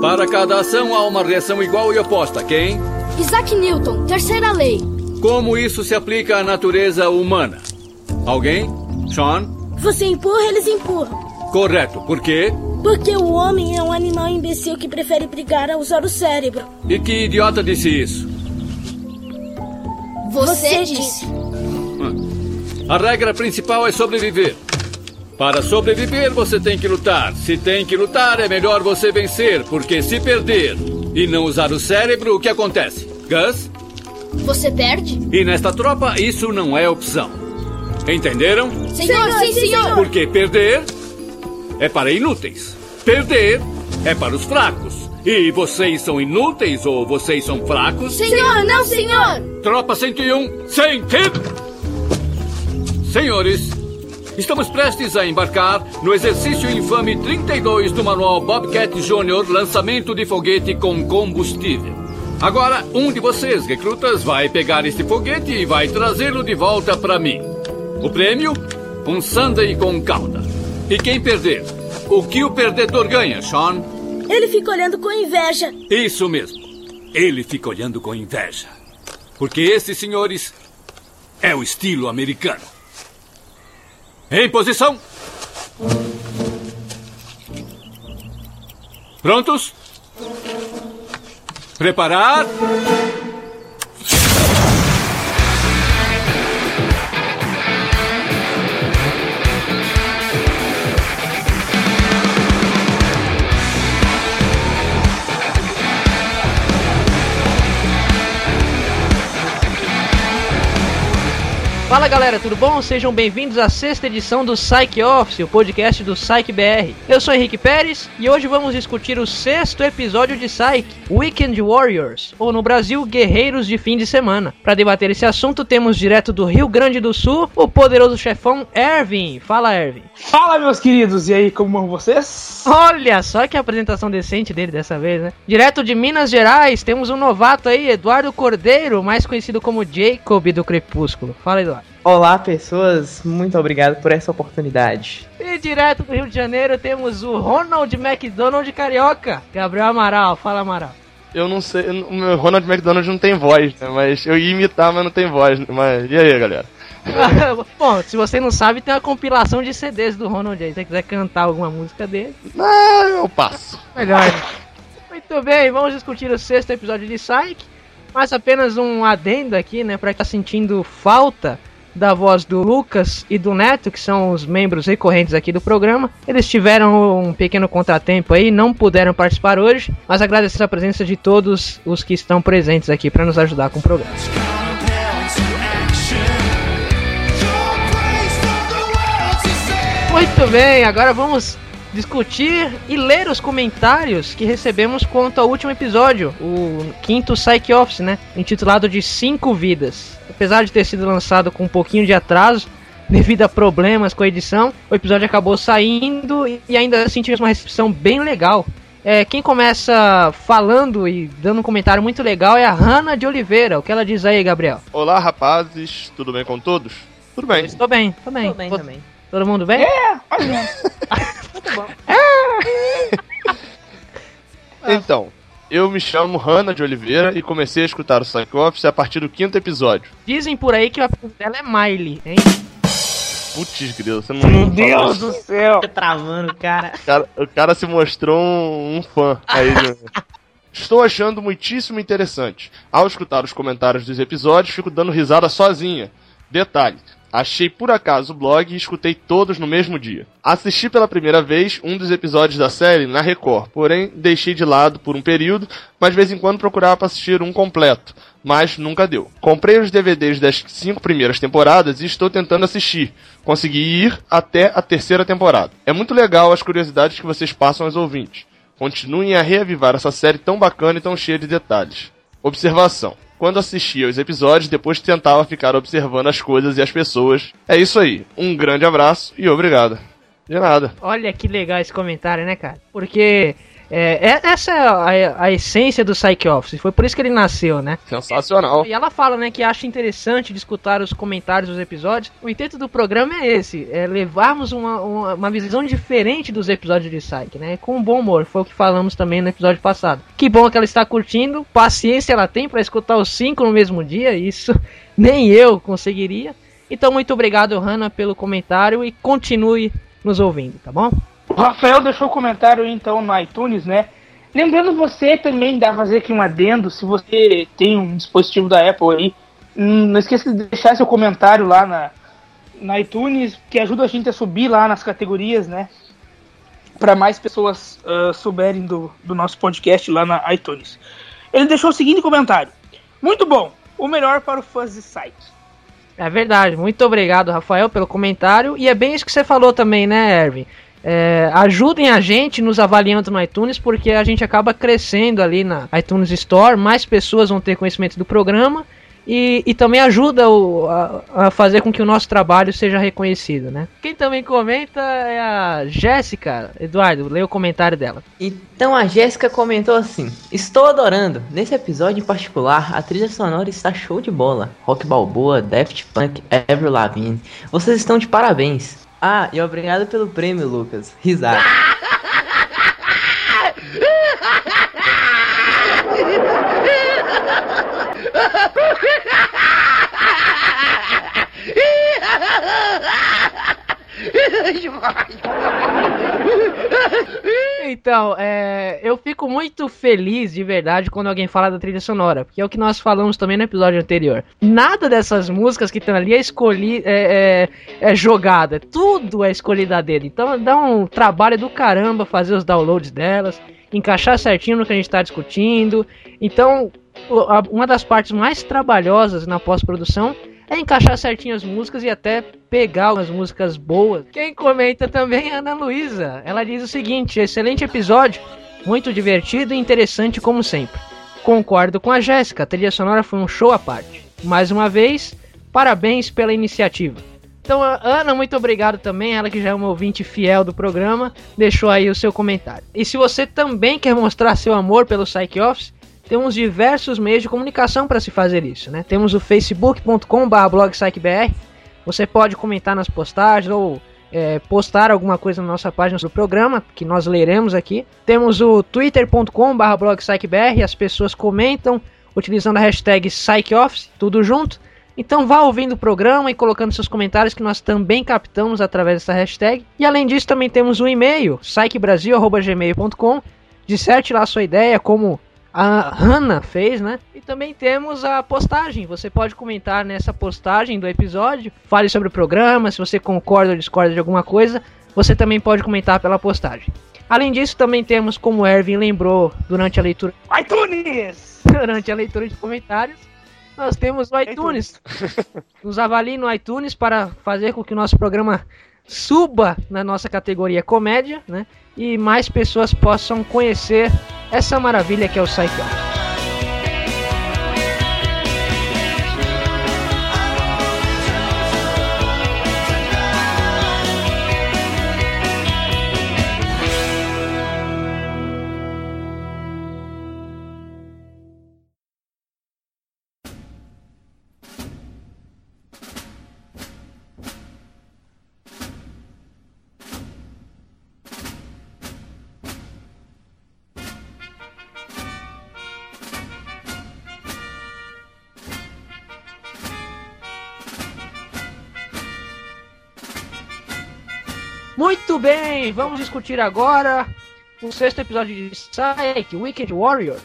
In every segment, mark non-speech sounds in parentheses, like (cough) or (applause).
Para cada ação há uma reação igual e oposta. Quem? Isaac Newton, terceira lei. Como isso se aplica à natureza humana? Alguém? Sean? Você empurra, eles empurram. Correto. Por quê? Porque o homem é um animal imbecil que prefere brigar a usar o cérebro. E que idiota disse isso? Você, disse. A regra principal é sobreviver. Para sobreviver, você tem que lutar. Se tem que lutar, é melhor você vencer, porque se perder e não usar o cérebro, o que acontece? Gus? Você perde? E nesta tropa, isso não é opção. Entenderam? Senhor, sim, senhor. Porque perder é para inúteis. Perder é para os fracos. E vocês são inúteis ou vocês são fracos? Senhor, não, senhor. Tropa 101, sente! Senhores, estamos prestes a embarcar no exercício infame 32 do manual Bobcat Jr. Lançamento de foguete com combustível. Agora, um de vocês, recrutas, vai pegar este foguete e vai trazê-lo de volta para mim. O prêmio? Um sundae com calda. E quem perder? O que o perdedor ganha, Sean? Ele fica olhando com inveja. Isso mesmo. Ele fica olhando com inveja. Porque esses senhores é o estilo americano. Em posição. Prontos? Preparar? Galera, tudo bom? Sejam bem-vindos à sexta edição do Psych Office, o podcast do Psych BR. Eu sou Henrique Pérez e hoje vamos discutir o sexto episódio de Psych, Weekend Warriors, ou no Brasil, Guerreiros de Fim de Semana. Para debater esse assunto, temos direto do Rio Grande do Sul o poderoso chefão Ervin. Fala, Ervin. Fala, meus queridos, e aí, como vão vocês? Olha só que apresentação decente dele dessa vez, né? Direto de Minas Gerais, temos um novato aí, Eduardo Cordeiro, mais conhecido como Jacob do Crepúsculo. Fala, Eduardo. Olá, pessoas, muito obrigado por essa oportunidade. E direto do Rio de Janeiro temos o Ronald McDonald Carioca, Gabriel Amaral. Fala, Amaral. Eu não sei, o meu Ronald McDonald não tem voz, né? Mas eu ia imitar, mas não tem voz. Né? Mas e aí, galera? (laughs) Bom, se você não sabe, tem uma compilação de CDs do Ronald aí. Se você quiser cantar alguma música dele, Ah, eu passo. melhor. Muito bem, vamos discutir o sexto episódio de Psyche. Mas apenas um adendo aqui, né? Pra quem tá sentindo falta da voz do Lucas e do Neto, que são os membros recorrentes aqui do programa. Eles tiveram um pequeno contratempo aí, não puderam participar hoje, mas agradecer a presença de todos os que estão presentes aqui para nos ajudar com o programa. Muito bem, agora vamos discutir e ler os comentários que recebemos quanto ao último episódio, o quinto Psych Office, né? Intitulado de Cinco Vidas. Apesar de ter sido lançado com um pouquinho de atraso, (laughs) devido a problemas com a edição, o episódio acabou saindo e ainda assim tivemos uma recepção bem legal. É, quem começa falando e dando um comentário muito legal é a Hanna de Oliveira. O que ela diz aí, Gabriel? Olá, rapazes, tudo bem com todos? Tudo bem. Estou bem, tô bem. Tô bem Vo- também. Todo mundo bem? (laughs) Então, eu me chamo Hanna de Oliveira e comecei a escutar o Psych Office a partir do quinto episódio. Dizem por aí que o apelido dela é Miley, hein? Putz, grilo, você não. Meu Deus do céu! Fica travando, cara. O cara, o cara se mostrou um, um fã aí. de- (laughs) Estou achando muitíssimo interessante. Ao escutar os comentários dos episódios, fico dando risada sozinha. Detalhe. Achei por acaso o blog e escutei todos no mesmo dia. Assisti pela primeira vez um dos episódios da série na Record, porém deixei de lado por um período, mas de vez em quando procurava para assistir um completo, mas nunca deu. Comprei os DVDs das cinco primeiras temporadas e estou tentando assistir. Consegui ir até a terceira temporada. É muito legal as curiosidades que vocês passam aos ouvintes. Continuem a reavivar essa série tão bacana e tão cheia de detalhes. Observação. Quando assistia os episódios, depois tentava ficar observando as coisas e as pessoas. É isso aí. Um grande abraço e obrigado. De nada. Olha que legal esse comentário, né, cara? Porque É, é- essa é a, a essência do Psych Office, foi por isso que ele nasceu, né? Sensacional. E ela fala, né, que acha interessante de escutar os comentários dos episódios. O intento do programa é esse, é levarmos uma, uma, uma visão diferente dos episódios de Psyche, né? Com bom humor, foi o que falamos também no episódio passado. Que bom que ela está curtindo, paciência ela tem para escutar os cinco no mesmo dia, isso (laughs) nem eu conseguiria. Então, muito obrigado, Hanna, pelo comentário e continue nos ouvindo, tá bom? O Rafael deixou o comentário então no iTunes, né? Lembrando você também, dá fazer aqui um adendo, se você tem um dispositivo da Apple aí, hum, não esqueça de deixar seu comentário lá na, na iTunes, que ajuda a gente a subir lá nas categorias, né? Para mais pessoas ah, souberem do, do nosso podcast lá na iTunes. Ele deixou o seguinte comentário: Muito bom, o melhor para o fãs de site. É verdade, muito obrigado, Rafael, pelo comentário. E é bem isso que você falou também, né, Erwin? É, ajudem a gente nos avaliando no iTunes, porque a gente acaba crescendo ali na iTunes Store, mais pessoas vão ter conhecimento do programa e, e também ajuda o- a, a fazer com que o nosso trabalho seja reconhecido, né? Quem também comenta é a Jéssica. Eduardo, lê o comentário dela. Então a Jéssica comentou assim: Estou adorando. Nesse episódio em particular, a trilha sonora está show de bola. Rock Balboa, Daft Punk, Avril Lavigne. Vocês estão de parabéns. Ah, e obrigado pelo prêmio, Lucas. Risada. (laughs) Então, é, eu fico muito feliz de verdade quando alguém fala da trilha sonora, porque é o que nós falamos também no episódio anterior. Nada dessas músicas que estão ali é escolhi, é, é, é jogada, tudo é escolhida dele. Então dá um trabalho do caramba fazer os downloads delas, encaixar certinho no que a gente está discutindo. Então, uma das partes mais trabalhosas na pós-produção é encaixar certinho as músicas e até pegar umas músicas boas. Quem comenta também é Ana Luísa. Ela diz o seguinte: excelente episódio, muito divertido e interessante como sempre. Concordo com a Jéssica, a trilha sonora foi um show à parte. Mais uma vez, parabéns pela iniciativa. Então, Ana, muito obrigado também, ela que já é uma ouvinte fiel do programa, deixou aí o seu comentário. E se você também quer mostrar seu amor pelo Psych Office, temos diversos meios de comunicação para se fazer isso, né? Temos o facebook.com/blogpsychbr. Você pode comentar nas postagens ou é, postar alguma coisa na nossa página do programa que nós leremos aqui. Temos o twitter.com/blogpsychbr. As pessoas comentam utilizando a hashtag PsychOffice, tudo junto. Então vá ouvindo o programa e colocando seus comentários que nós também captamos através dessa hashtag. E além disso também temos o e-mail psychbrasil@gmail.com. Disserte lá sua ideia, como a Hannah fez, né? E também temos a postagem. Você pode comentar nessa postagem do episódio, fale sobre o programa, se você concorda ou discorda de alguma coisa, você também pode comentar pela postagem. Além disso, também temos, como o Erwin lembrou durante a leitura, iTunes! (laughs) durante a leitura de comentários, nós temos o iTunes. Nos avalie no iTunes para fazer com que o nosso programa suba na nossa categoria comédia, né? E mais pessoas possam conhecer essa maravilha que é o Psycho. Vamos discutir agora o sexto episódio de Psyche, Wicked Warriors.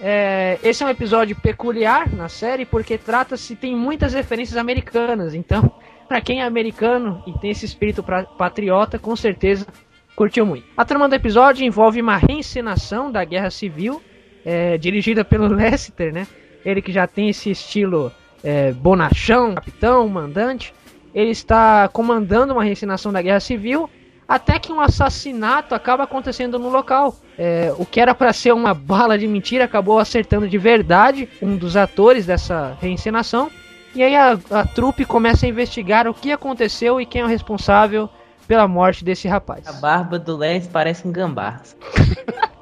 É, esse é um episódio peculiar na série porque trata-se tem muitas referências americanas. Então, (laughs) para quem é americano e tem esse espírito pra- patriota, com certeza curtiu muito. A trama do episódio envolve uma reencenação da Guerra Civil, é, dirigida pelo (laughs) Lester, né? Ele que já tem esse estilo é, bonachão, capitão, mandante. Ele está comandando uma reencenação da Guerra Civil até que um assassinato acaba acontecendo no local. É, o que era para ser uma bala de mentira acabou acertando de verdade um dos atores dessa reencenação. E aí a, a trupe começa a investigar o que aconteceu e quem é o responsável pela morte desse rapaz. A barba do Les parece um gambá. (laughs)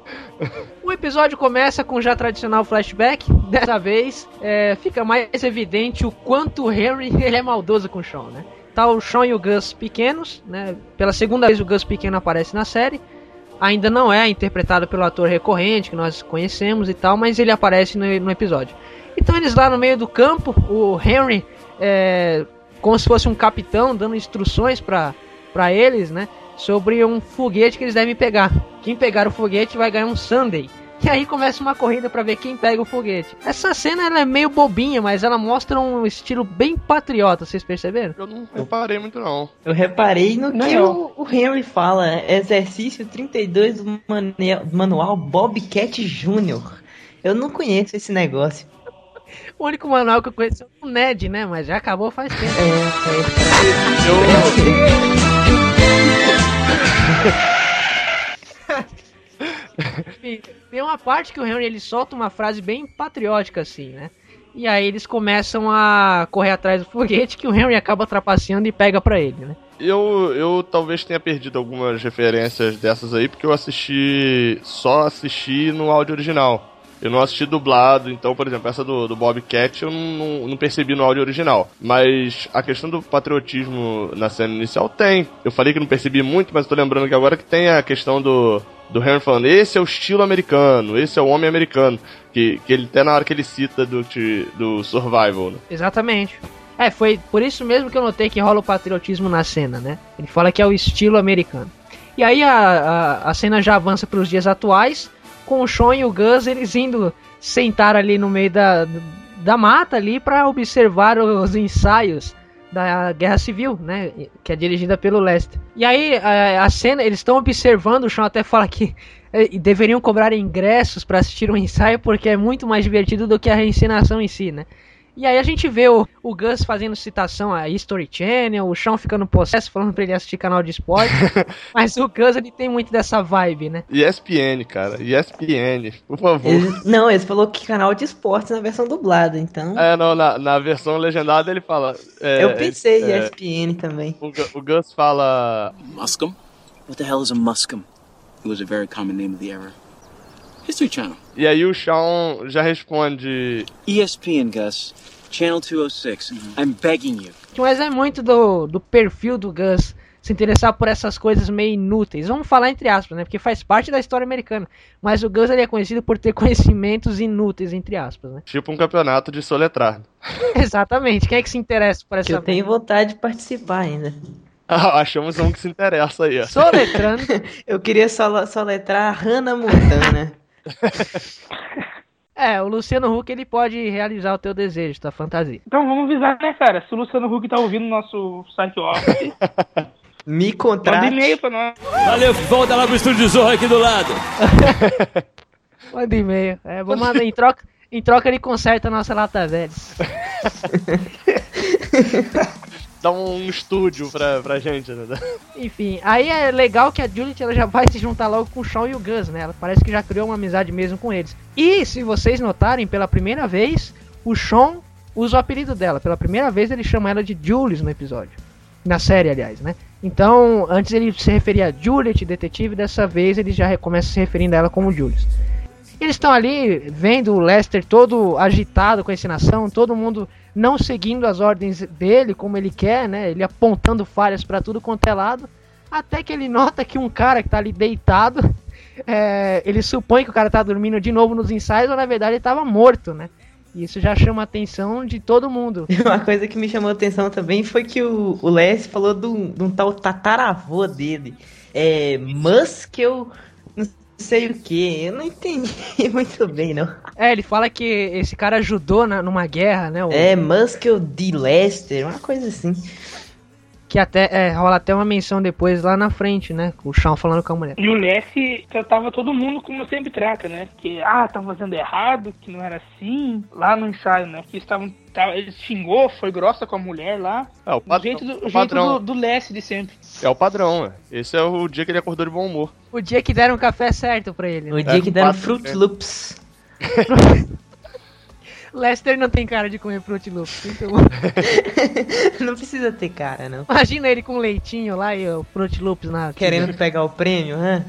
O episódio começa com o já tradicional flashback. Dessa vez, é, fica mais evidente o quanto o Henry (laughs) ele é maldoso com o Sean, né? Tá o Sean e o Gus pequenos, né? Pela segunda vez o Gus pequeno aparece na série. Ainda não é interpretado pelo ator recorrente que nós conhecemos e tal, mas ele aparece no, no episódio. Então eles lá no meio do campo, o Henry é, como se fosse um capitão dando instruções para eles, né? Sobre um foguete que eles devem pegar. Quem pegar o foguete vai ganhar um Sunday. E aí começa uma corrida para ver quem pega o foguete. Essa cena ela é meio bobinha, mas ela mostra um estilo bem patriota, vocês perceberam? Eu não reparei muito, não. Eu reparei no Não, que o, o Henry fala. é Exercício 32 do mane- manual Bobcat Jr. Eu não conheço esse negócio. O único manual que eu conheço é o Ned, né? Mas já acabou faz tempo. É, Eu, (laughs) Enfim, Tem uma parte que o Henry ele solta uma frase bem patriótica assim, né? E aí eles começam a correr atrás do foguete que o Henry acaba trapaceando e pega pra ele, né? eu, eu talvez tenha perdido algumas referências dessas aí, porque eu assisti. Só assisti no áudio original. Eu não assisti dublado, então, por exemplo, essa do, do Bobcat eu não, não, não percebi no áudio original. Mas a questão do patriotismo na cena inicial tem. Eu falei que não percebi muito, mas tô lembrando que agora que tem a questão do, do Henry falando, esse é o estilo americano, esse é o homem americano. Que, que ele até na hora que ele cita do, do Survival, né? Exatamente. É, foi por isso mesmo que eu notei que rola o patriotismo na cena, né? Ele fala que é o estilo americano. E aí a, a, a cena já avança para os dias atuais, com o Sean e o Gus eles indo sentar ali no meio da, da mata ali para observar os ensaios da Guerra Civil, né? Que é dirigida pelo Lester. E aí a, a cena, eles estão observando, o Sean até fala que eh, deveriam cobrar ingressos para assistir o ensaio porque é muito mais divertido do que a reencenação em si, né? E aí a gente vê o, o Gus fazendo citação a History Channel, o Sean ficando possesso, falando pra ele assistir canal de esporte. (laughs) mas o Gus ele tem muito dessa vibe, né? ESPN, cara. ESPN, por favor. ele- não, ele falou que canal de esportes na versão dublada, então. É, não, na, na versão legendada ele fala. é, eu pensei é, ESPN também. o, o Gus fala. Muscum? What the hell is a muscum? It was a very common name of the era. History Channel. E aí o Sean já responde. ESPN, Gus. Channel 206. I'm begging you. Mas é muito do, do perfil do Gus se interessar por essas coisas meio inúteis. Vamos falar entre aspas, né? Porque faz parte da história americana. Mas o Gus ele é conhecido por ter (laughs) conhecimentos inúteis, entre aspas, né? Tipo um campeonato de soletrar. (laughs) Exatamente. Quem é que se interessa por essa Eu tenho vontade de participar ainda. Ah, (laughs) Achamos um que se interessa aí, ó. Soletrando. Eu queria só, só letrar Hannah Montana. (laughs) É, o Luciano Huck ele pode realizar o teu desejo, tua fantasia. Então vamos avisar, né, cara? Se o Luciano Huck tá ouvindo nosso site off, (laughs) Me manda contrate. e-mail pra nós. Valeu, volta lá pro estúdio de Zorro aqui do lado. (laughs) Manda e-mail. É, vou mandar em troca. Em troca ele conserta a nossa lata velha. Dá um estúdio pra, pra gente, né? Enfim, aí é legal que a Juliet ela já vai se juntar logo com o Shawn e o Gus, né? Ela parece que já criou uma amizade mesmo com eles. E se vocês notarem, pela primeira vez, o Shawn usa o apelido dela. Pela primeira vez ele chama ela de Julius no episódio. Na série, aliás, né? Então, antes ele se referia a Juliet, detetive, dessa vez ele já começa se referindo a ela como Julius. Eles estão ali vendo o Lester todo agitado com a ensinação, todo mundo não seguindo as ordens dele como ele quer, né? Ele apontando falhas pra tudo quanto é lado. Até que ele nota que um cara que tá ali deitado, é, ele supõe que o cara tá dormindo de novo nos ensaios, ou na verdade ele tava morto, né? E isso já chama a atenção de todo mundo. (laughs) Uma coisa que me chamou a atenção também foi que o, o Les falou de um, de um tal tataravô dele. É. Muskel. Sei o que. Eu não entendi (laughs) muito bem, não. É, ele fala que esse cara ajudou na- numa guerra, né? o- É Muskel de Lester, uma coisa assim. Que até é, rola até uma menção depois lá na frente, né? O Shawn falando com a mulher. E o Lessie tratava todo mundo como sempre trata, né? Que, ah, tá fazendo errado, que não era assim. Lá no ensaio, né? Que estavam. Tava, ele xingou, foi grossa com a mulher lá. É o, O padrão. jeito do, o o jeito padrão. do, do Lessie de sempre. É o padrão, é. Esse é o dia que ele acordou de bom humor. O dia que deram café certo pra ele. O Né? dia que deram Fruit é. Loops. (laughs) Lester não tem cara de comer Fruit Loops. sinto (laughs) não precisa ter cara, não. Imagina ele com leitinho lá e o Fruit Loops na. Querendo pegar o prêmio, hã?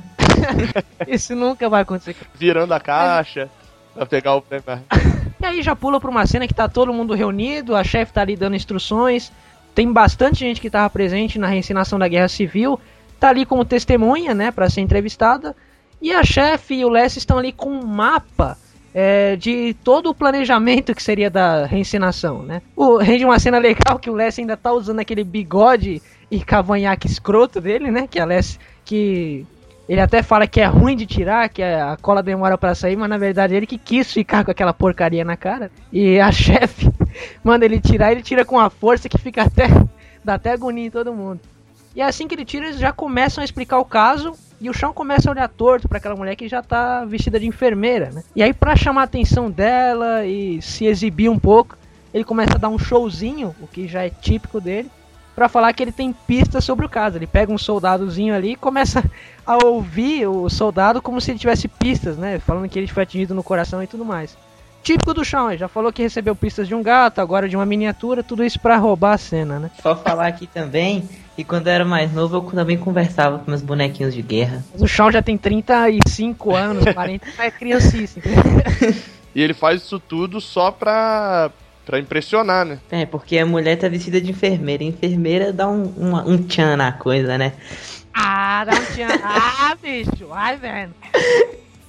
(laughs) Isso nunca vai acontecer. Virando a caixa pra pegar o prêmio. (laughs) E aí já pula pra uma cena que tá todo mundo reunido, a chefe tá ali dando instruções, tem bastante gente que tava presente na reencenação da Guerra Civil, tá ali como testemunha, né, para ser entrevistada, e a chefe e o Les estão ali com um mapa é, de todo o planejamento que seria da reencenação, né. O, rende uma cena legal que o Les ainda tá usando aquele bigode e cavanhaque escroto dele, né, que a Les, que ele até fala que é ruim de tirar, que a cola demora para sair, mas na verdade ele que quis ficar com aquela porcaria na cara. E a (laughs) chefe manda ele tirar, ele tira com a força que fica até dá até agonia em todo mundo. E assim que ele tira, eles já começam a explicar o caso e o chão começa a olhar torto para aquela mulher que já tá vestida de enfermeira, né? E aí para chamar a atenção dela e se exibir um pouco, ele começa a dar um showzinho, o que já é típico dele para falar que ele tem pistas sobre o caso. Ele pega um soldadozinho ali e começa a ouvir o soldado como se ele tivesse pistas, né? Falando que ele foi atingido no coração e tudo mais. Típico do chão, ele já falou que recebeu pistas de um gato, agora de uma miniatura, tudo isso para roubar a cena, né? Só falar aqui também que quando eu era mais novo eu também conversava com meus bonequinhos de guerra. Mas o chão já tem 35 anos, 40, é criancice. e ele faz isso tudo só pra Pra impressionar, né? É, porque a mulher tá vestida de enfermeira. A enfermeira dá um, um, um tchan na coisa, né? Ah, dá um tchan. ah, bicho, vai vendo.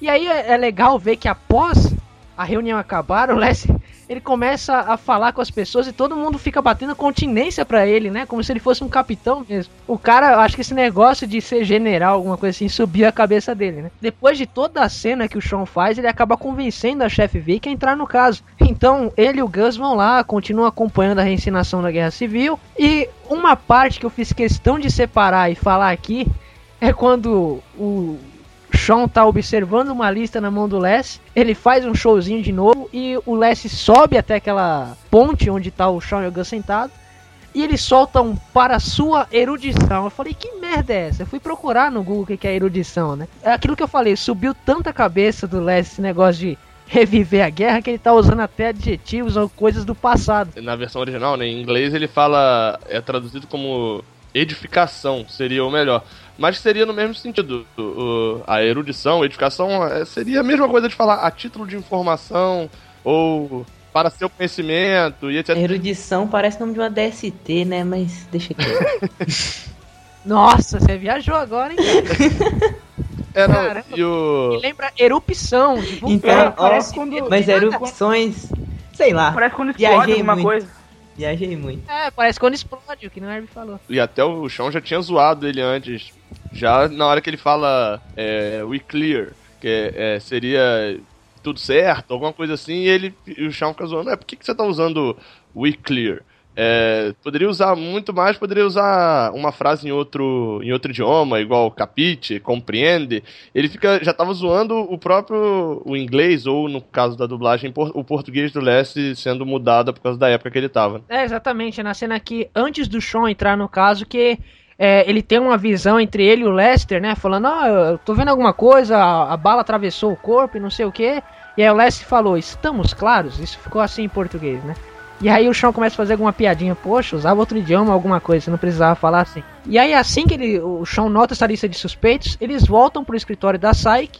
E aí é, é legal ver que após a reunião acabar, (laughs) o Leslie ele começa a falar com as pessoas e todo mundo fica batendo continência para ele, né? Como se ele fosse um capitão mesmo. O cara, acho que esse negócio de ser general, alguma coisa assim, subiu a cabeça dele, né? Depois de toda a cena que o Sean faz, ele acaba convencendo a chefe Vic a entrar no caso. Então, ele e o Gus vão lá, continuam acompanhando a reensinação da Guerra Civil. E uma parte que eu fiz questão de separar e falar aqui é quando o Sean tá observando uma lista na mão do Les. Ele faz um showzinho de novo e o Les sobe até aquela ponte onde tá o Sean e o Gus sentado. E eles soltam para sua erudição. Eu falei, que merda é essa? Eu fui procurar no Google o que é erudição, né? É aquilo que eu falei, subiu tanta cabeça do Les esse negócio de reviver a guerra que ele tá usando até adjetivos ou coisas do passado. Na versão original, né, em inglês, ele fala, é traduzido como edificação, seria o melhor mas seria no mesmo sentido. O, o, a erudição, a edificação, é, seria a mesma coisa de falar a título de informação ou para seu conhecimento e etc. Erudição parece nome de uma DST, né? Mas deixa aqui. (laughs) Nossa, você viajou agora, hein? É, não, Caramba, e o... lembra erupção. De então, parece quando... Mas erupções, sei lá. Parece quando explode alguma muito. coisa. Viajei muito. É, parece quando explode, o que o Herb falou. E até o chão já tinha zoado ele antes. Já na hora que ele fala é, we clear, que é, seria tudo certo, alguma coisa assim, e ele e o chão fica zoando, é, por que, que você tá usando we clear? É, poderia usar muito mais, poderia usar uma frase em outro, em outro idioma, igual capite, compreende. Ele fica, já estava zoando o próprio o inglês, ou no caso da dublagem, o português do Leste sendo mudado por causa da época que ele estava. É, exatamente. Na cena aqui, antes do Sean entrar no caso, que é, ele tem uma visão entre ele e o Lester, né? Falando, ah, eu tô vendo alguma coisa, a, a bala atravessou o corpo e não sei o que. E aí o Lester falou, estamos claros? Isso ficou assim em português, né? E aí o Sean começa a fazer alguma piadinha, poxa, usava outro idioma, alguma coisa, não precisava falar assim. E aí assim que ele, o Sean nota essa lista de suspeitos, eles voltam pro escritório da Psyche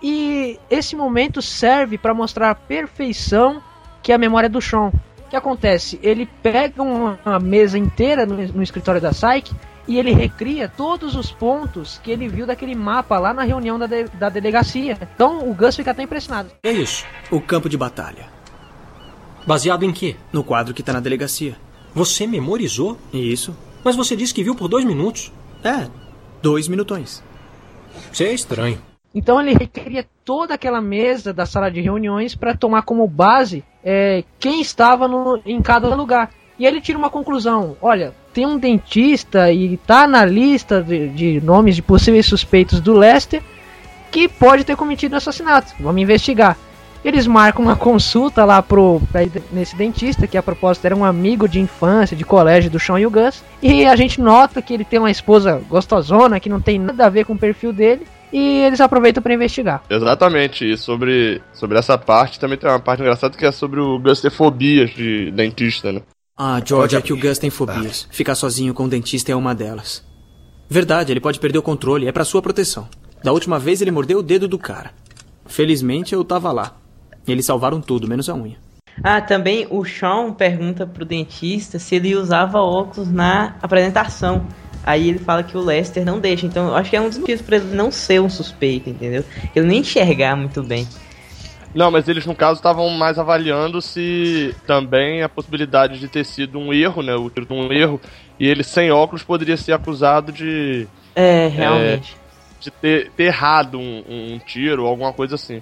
e esse momento serve para mostrar a perfeição que é a memória do Sean. O que acontece? Ele pega uma, uma mesa inteira no, no escritório da Psyche e ele recria todos os pontos que ele viu daquele mapa lá na reunião da, de, da delegacia. Então o Gus fica até impressionado. É isso, o campo de batalha. Baseado em quê? No quadro que tá na delegacia. Você memorizou? Isso. Mas você disse que viu por dois minutos. É, dois minutões. Isso é estranho. Então ele recria toda aquela mesa da sala de reuniões para tomar como base é, quem estava no, em cada lugar. E ele tira uma conclusão: olha, tem um dentista e tá na lista de, de nomes de possíveis suspeitos do Lester que pode ter cometido assassinato. Vamos investigar. Eles marcam uma consulta lá pro, pra, nesse dentista, que a propósito era um amigo de infância, de colégio do Sean e o Gus. E a gente nota que ele tem uma esposa gostosona, que não tem nada a ver com o perfil dele. E eles aproveitam para investigar. Exatamente, e sobre, sobre essa parte também tem uma parte engraçada que é sobre o Gus ter fobias de dentista, né? Ah, George, é que o Gus tem fobias. Ficar sozinho com o dentista é uma delas. Verdade, ele pode perder o controle, é para sua proteção. Da última vez ele mordeu o dedo do cara. Felizmente eu tava lá. Eles salvaram tudo, menos a unha. Ah, também o Sean pergunta pro dentista se ele usava óculos na apresentação. Aí ele fala que o Lester não deixa. Então eu acho que é um dos motivos pra ele não ser um suspeito, entendeu? Ele nem enxergar muito bem. Não, mas eles no caso estavam mais avaliando se também a possibilidade de ter sido um erro, né? O tiro de um erro. E ele sem óculos poderia ser acusado de. É, realmente. de ter, ter errado um, um tiro ou alguma coisa assim.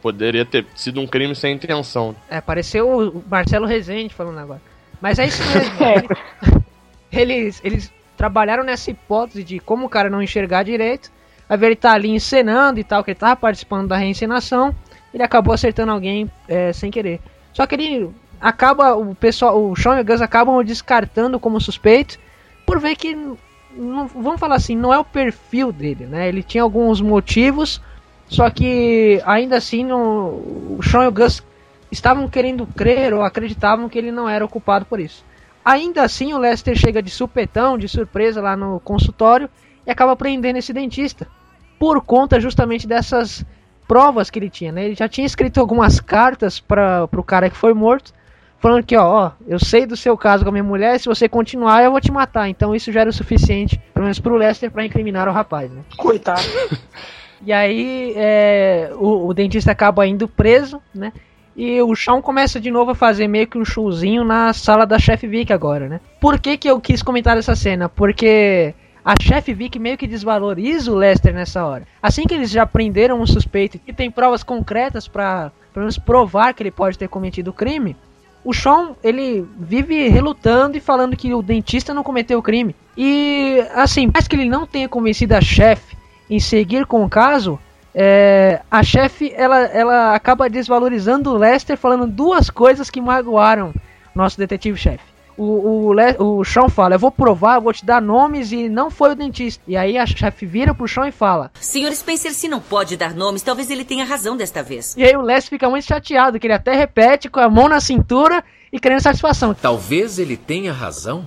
Poderia ter sido um crime sem intenção. É, pareceu o Marcelo Rezende falando agora. Mas é isso mesmo. (laughs) eles, eles trabalharam nessa hipótese de como o cara não enxergar direito. A ver ele tá ali encenando e tal, que ele tava participando da reencenação. Ele acabou acertando alguém é, sem querer. Só que ele acaba, o pessoal, o Sean e o Gus acabam descartando como suspeito por ver que, não, vamos falar assim, não é o perfil dele, né? Ele tinha alguns motivos, só que ainda assim o Sean e o Gus estavam querendo crer ou acreditavam que ele não era o culpado por isso. Ainda assim, o Lester chega de supetão, de surpresa lá no consultório e acaba prendendo esse dentista. Por conta justamente dessas provas que ele tinha, né? Ele já tinha escrito algumas cartas para o cara que foi morto, falando que, ó, ó, eu sei do seu caso com a minha mulher, se você continuar eu vou te matar. Então isso já era o suficiente, pelo menos pro Lester, para incriminar o rapaz, né? Coitado. (laughs) E aí é, o, o dentista acaba indo preso, né? E o Sean começa de novo a fazer meio que um showzinho na sala da Chef Vic agora, né? Por que, que eu quis comentar essa cena? Porque a Chef Vic meio que desvaloriza o Lester nessa hora. Assim que eles já prenderam um suspeito e tem provas concretas para pelo menos provar que ele pode ter cometido o crime, o Sean ele vive relutando e falando que o dentista não cometeu o crime. E assim, mais que ele não tenha convencido a Chef em seguir com o caso, é, a chefe ela, ela acaba desvalorizando o Lester falando duas coisas que magoaram nosso detetive-chefe. O, o, Le- o Sean fala, eu vou provar, eu vou te dar nomes e não foi o dentista. E aí a chefe vira pro Sean e fala. Senhor Spencer, se não pode dar nomes, talvez ele tenha razão desta vez. E aí o Lester fica muito chateado, que ele até repete com a mão na cintura e querendo satisfação. Talvez ele tenha razão.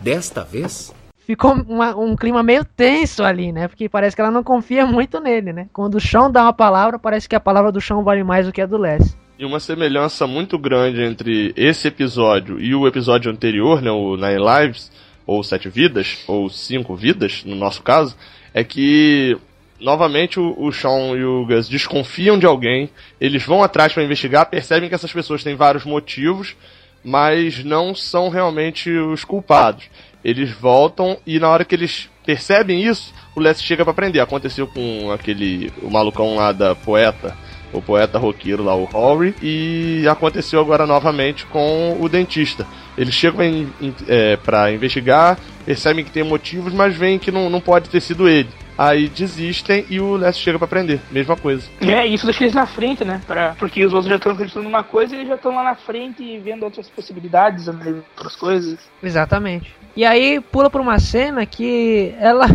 Desta vez? Ficou uma- um clima meio tenso ali, né? Porque parece que ela não confia muito nele, né? Quando o Sean dá uma palavra, parece que a palavra do Sean vale mais do que a do Lester. E uma semelhança muito grande entre esse episódio e o episódio anterior, né, o Nine Lives, ou Sete Vidas, ou Cinco Vidas, no nosso caso, é que novamente o, o Sean e o Gus desconfiam de alguém, eles vão atrás para investigar, percebem que essas pessoas têm vários motivos, mas não são realmente os culpados. Eles voltam e na hora que eles percebem isso, o Les chega para prender. Aconteceu com aquele o malucão lá da poeta, o poeta roqueiro lá, o Horry, e aconteceu agora novamente com o dentista. Eles chegam em, em, é, para investigar, percebem que tem motivos, mas veem que não, não pode ter sido ele. Aí desistem e o Les chega para prender. Mesma coisa. É, isso deixa eles na frente, né? Pra, porque os outros já estão acreditando numa coisa e eles já estão lá na frente e vendo outras possibilidades, analisando outras coisas. Exatamente. E aí pula pra uma cena que ela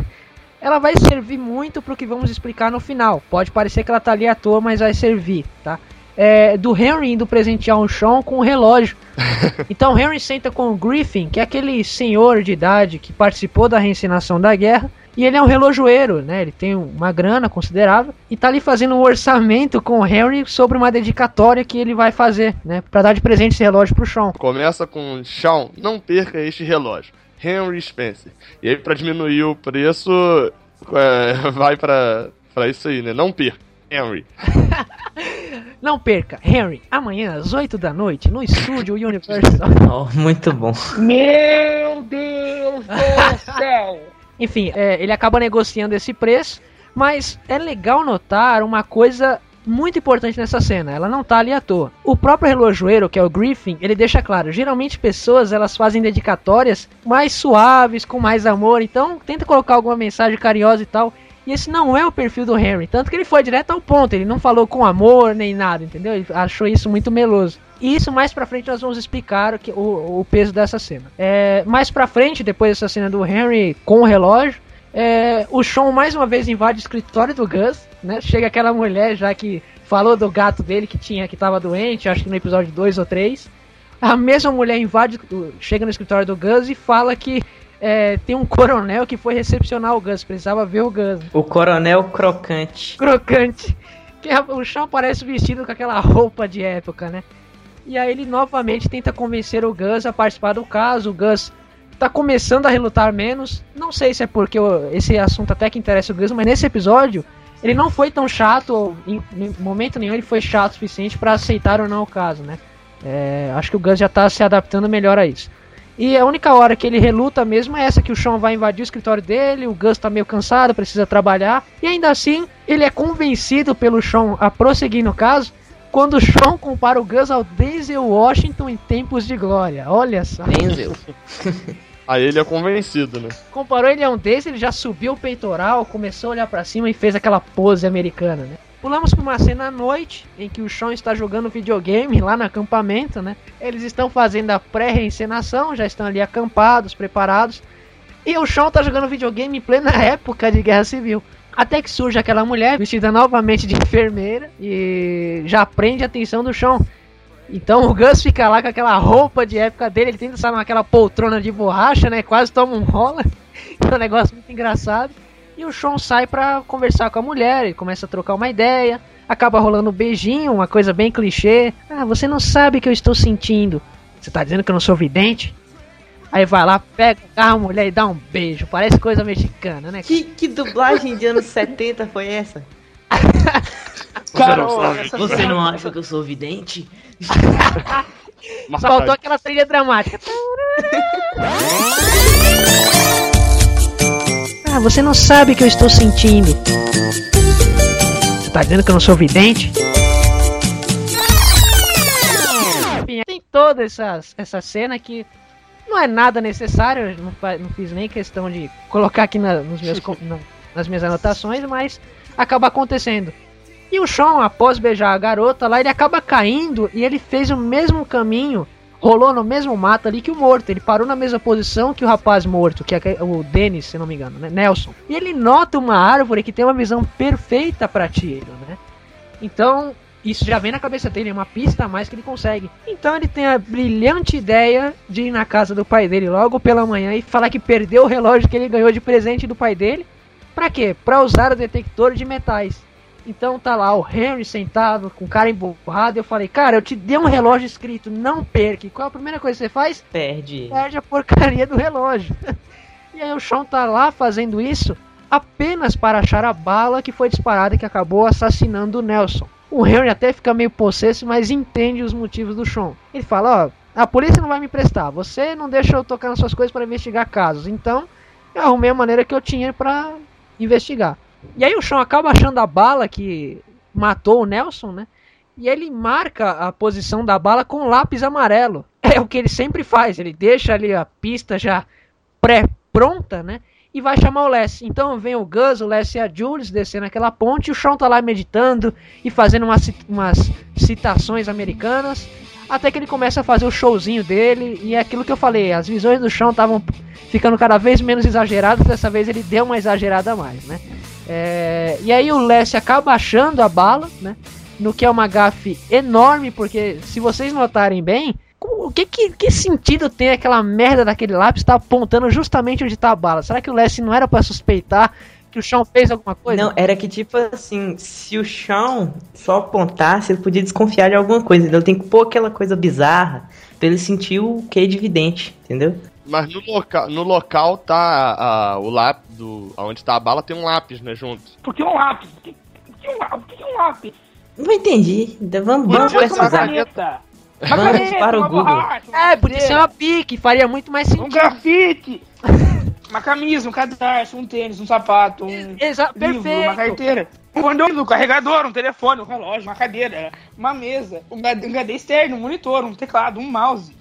ela vai servir muito pro que vamos explicar no final. Pode parecer que ela tá ali à toa, mas vai servir, tá? É, do Henry indo presentear um Sean com um relógio. (laughs) Então Henry senta com o Griffin, que é aquele senhor de idade que participou da reencenação da guerra, e ele é um relojoeiro, né? Ele tem uma grana considerável e tá ali fazendo um orçamento com o Henry sobre uma dedicatória que ele vai fazer, né? Para dar de presente esse relógio pro Sean. Começa com Sean, não perca este relógio. Henry Spencer. E aí, pra diminuir o preço, é, (laughs) vai pra, pra isso aí, né? Não perca. Henry. (laughs) Não perca, Henry, amanhã às 8 da noite no estúdio Universal. (laughs) Oh, muito bom. Meu Deus do céu! Enfim, é, ele acaba negociando esse preço, mas é legal notar uma coisa muito importante nessa cena, ela não tá ali à toa. O próprio relojoeiro, que é o Griffin, ele deixa claro, geralmente pessoas elas fazem dedicatórias mais suaves, com mais amor, então tenta colocar alguma mensagem carinhosa e tal. E esse não é o perfil do Henry, tanto que ele foi direto ao ponto, ele não falou com amor nem nada, entendeu? Ele achou isso muito meloso. E isso mais pra frente nós vamos explicar o, o, o peso dessa cena. É, mais pra frente, depois dessa cena do Henry com o relógio, é, o Sean mais uma vez invade o escritório do Gus, né? Chega aquela mulher já que falou do gato dele que tinha que tava doente, acho que no episódio 2 ou 3. A mesma mulher invade, chega no escritório do Gus e fala que é, tem um coronel que foi recepcionar o Gus, precisava ver o Gus. O coronel crocante. Crocante. Que o chão parece vestido com aquela roupa de época, né? E aí ele novamente tenta convencer o Gus a participar do caso. O Gus tá começando a relutar menos. Não sei se é porque esse assunto até que interessa o Gus, mas nesse episódio ele não foi tão chato, em, em momento nenhum ele foi chato o suficiente pra aceitar ou não o caso, né? É, acho que o Gus já tá se adaptando melhor a isso. E a única hora que ele reluta mesmo é essa que o Sean vai invadir o escritório dele, o Gus tá meio cansado, precisa trabalhar, e ainda assim ele é convencido pelo Sean a prosseguir no caso, quando o Sean compara o Gus ao Denzel Washington em tempos de glória. Olha só. Denzel. (laughs) Aí ele é convencido, né? Comparou ele a um desses, ele já subiu o peitoral, começou a olhar pra cima e fez aquela pose americana, né? Pulamos pra uma cena à noite, em que o Sean está jogando videogame lá no acampamento, né? Eles estão fazendo a pré-reencenação, já estão ali acampados, preparados. E o Sean tá jogando videogame em plena (laughs) época de guerra civil. Até que surge aquela mulher vestida novamente de (laughs) enfermeira e já prende a atenção do Sean. Então o Gus fica lá com aquela roupa de época dele, ele tenta estar naquela poltrona de borracha, né? Quase toma um rola. (laughs) É um negócio muito engraçado. E o Sean sai pra conversar com a mulher, ele começa a trocar uma ideia. Acaba rolando um beijinho, uma coisa bem clichê. Ah, você não sabe o que eu estou sentindo. Você tá dizendo que eu não sou vidente? Aí vai lá, pega a mulher e dá um beijo. Parece coisa mexicana, né? Que, que dublagem de anos 70 foi essa? (laughs) Carol, Você não acha que eu sou vidente? (laughs) Faltou aquela trilha dramática. (laughs) Ah, você não sabe o que eu estou sentindo. Você tá dizendo que eu não sou vidente? Enfim, tem toda essa, essa cena que não é nada necessário, não, não fiz nem questão de colocar aqui na- nos meus, (laughs) na- nas minhas anotações, mas acaba acontecendo. E o Sean, após beijar a garota lá, ele acaba caindo e ele fez o mesmo caminho, rolou no mesmo mato ali que o morto. Ele parou na mesma posição que o rapaz morto, que é aquele- o Dennis, se não me engano, né? Nelson. E ele nota uma árvore que tem uma visão perfeita para tiro, né? Então, isso já vem na cabeça dele, é uma pista a mais que ele consegue. Então ele tem a brilhante ideia de ir na casa do pai dele logo pela manhã e falar que perdeu o relógio que ele ganhou de presente do pai dele. Pra quê? Pra usar o detector de metais. Então tá lá o Henry sentado, com o cara emburrado. Eu falei, cara, eu te dei um relógio escrito, não perca. E qual é a primeira coisa que você faz? Perde. Perde a porcaria do relógio. (laughs) e aí o Sean tá lá fazendo isso apenas para achar a bala que foi disparada e que acabou assassinando o Nelson. O Henry até fica meio possesso, mas entende os motivos do Sean. Ele fala, ó, a polícia não vai me prestar, você não deixa eu tocar nas suas coisas para investigar casos, então eu arrumei a maneira que eu tinha para investigar. E aí o Sean acaba achando a bala que matou o Nelson, né? E ele marca a posição da bala com lápis amarelo. É o que ele sempre faz, ele deixa ali a pista já pré-pronta, né? E vai chamar o Les. Então vem o Gus, o Les e a Jules descendo aquela ponte. E o Sean tá lá meditando e fazendo umas, umas citações americanas. Até que ele começa a fazer o showzinho dele. E é aquilo que eu falei: as visões do Sean estavam ficando cada vez menos exageradas. Dessa vez ele deu uma exagerada a mais, né? É, e aí o Les acaba achando a bala, né? No que é uma gafe enorme, porque se vocês notarem bem, o que, que, que sentido tem aquela merda daquele lápis estar apontando justamente onde tá a bala? Será que o Les não era pra suspeitar que o Sean fez alguma coisa? Não, era que tipo assim, se o chão só apontasse, ele podia desconfiar de alguma coisa, entendeu? Tem que pôr aquela coisa bizarra pra ele sentir o que é evidente, entendeu? Mas no local, no local tá a- o lápis do. Onde tá a bala tem um lápis, né, junto. Por que um lápis? Por que, por que um lápis? Um? Não entendi. Então, Vamos, vamos que uma pesquisar. caneta? Uma Vamos caneta, para o uma Google. borracha, É, podia ser madeira, uma pique, faria muito mais Um sentido. grafite! (laughs) uma camisa, um cadarço, um tênis, um sapato, um Exa livro, perfeito. uma carteira. Um condomínio, um carregador, um telefone, um relógio, uma cadeira, uma mesa, um um HD externo, um monitor, um teclado, um mouse.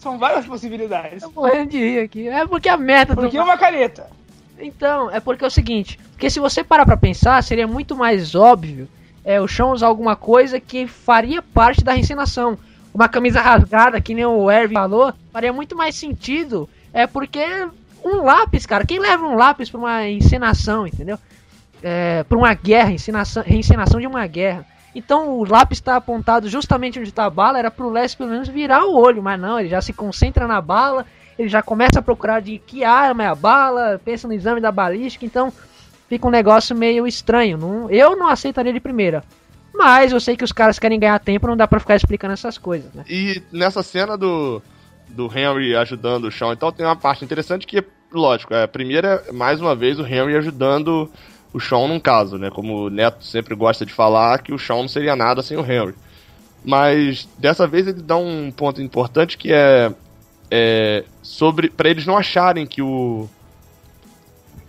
São várias possibilidades. Tô morrendo de rir aqui. É porque a merda Por do. que uma caneta? Então, é porque é o seguinte, porque se você parar pra pensar, seria muito mais óbvio é, o Sean usar alguma coisa que faria parte da reencenação. Uma camisa rasgada, que nem o Erwin falou, faria muito mais sentido, é porque um lápis, cara, quem leva um lápis pra uma encenação, entendeu? É, pra uma guerra, encenação, reencenação de uma guerra. Então o lápis está apontado justamente onde está a bala, era pro Les pelo menos virar o olho, mas não, ele já se concentra na bala, ele já começa a procurar de que arma é a bala, pensa no exame da balística, então fica um negócio meio estranho. Não, eu não aceitaria de primeira. Mas eu sei que os caras querem ganhar tempo, não dá pra ficar explicando essas coisas, né? E nessa cena do, do Henry ajudando o Sean, então tem uma parte interessante que, lógico, é, a primeira é mais uma vez o Henry ajudando o Sean num caso, né? Como o Neto sempre gosta de falar, que o Sean não seria nada sem o Henry. Mas dessa vez ele dá um ponto importante que é, é sobre para eles não acharem que o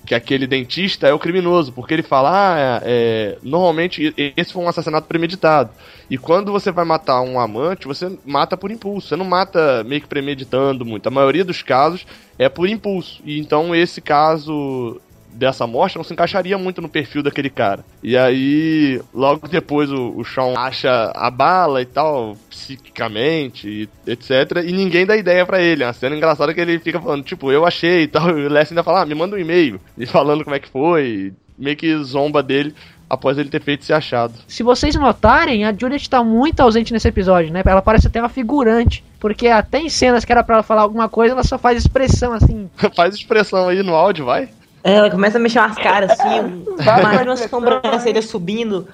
que aquele dentista é o criminoso, porque ele fala, ah, é, normalmente esse foi um assassinato premeditado. E quando você vai matar um amante, você mata por impulso, você não mata meio que premeditando muito. A maioria dos casos é por impulso. E então esse caso dessa morte não se encaixaria muito no perfil daquele cara. E aí, logo depois o, o Sean acha a bala e tal, psiquicamente, e etc. E ninguém dá ideia para ele. É uma cena engraçada que ele fica falando, tipo, eu achei e tal. (laughs) E o Leslie ainda fala, ah, me manda um e-mail. E falando como é que foi, meio que zomba dele após ele ter feito esse achado. Se vocês notarem, a Juliet tá muito ausente nesse episódio, né? Ela parece até uma figurante. Porque até em cenas que era pra ela falar alguma coisa, ela só faz expressão assim. (laughs) faz expressão aí no áudio, vai. É, ela começa a mexer umas caras assim, (laughs) mais uma sobrancelha subindo.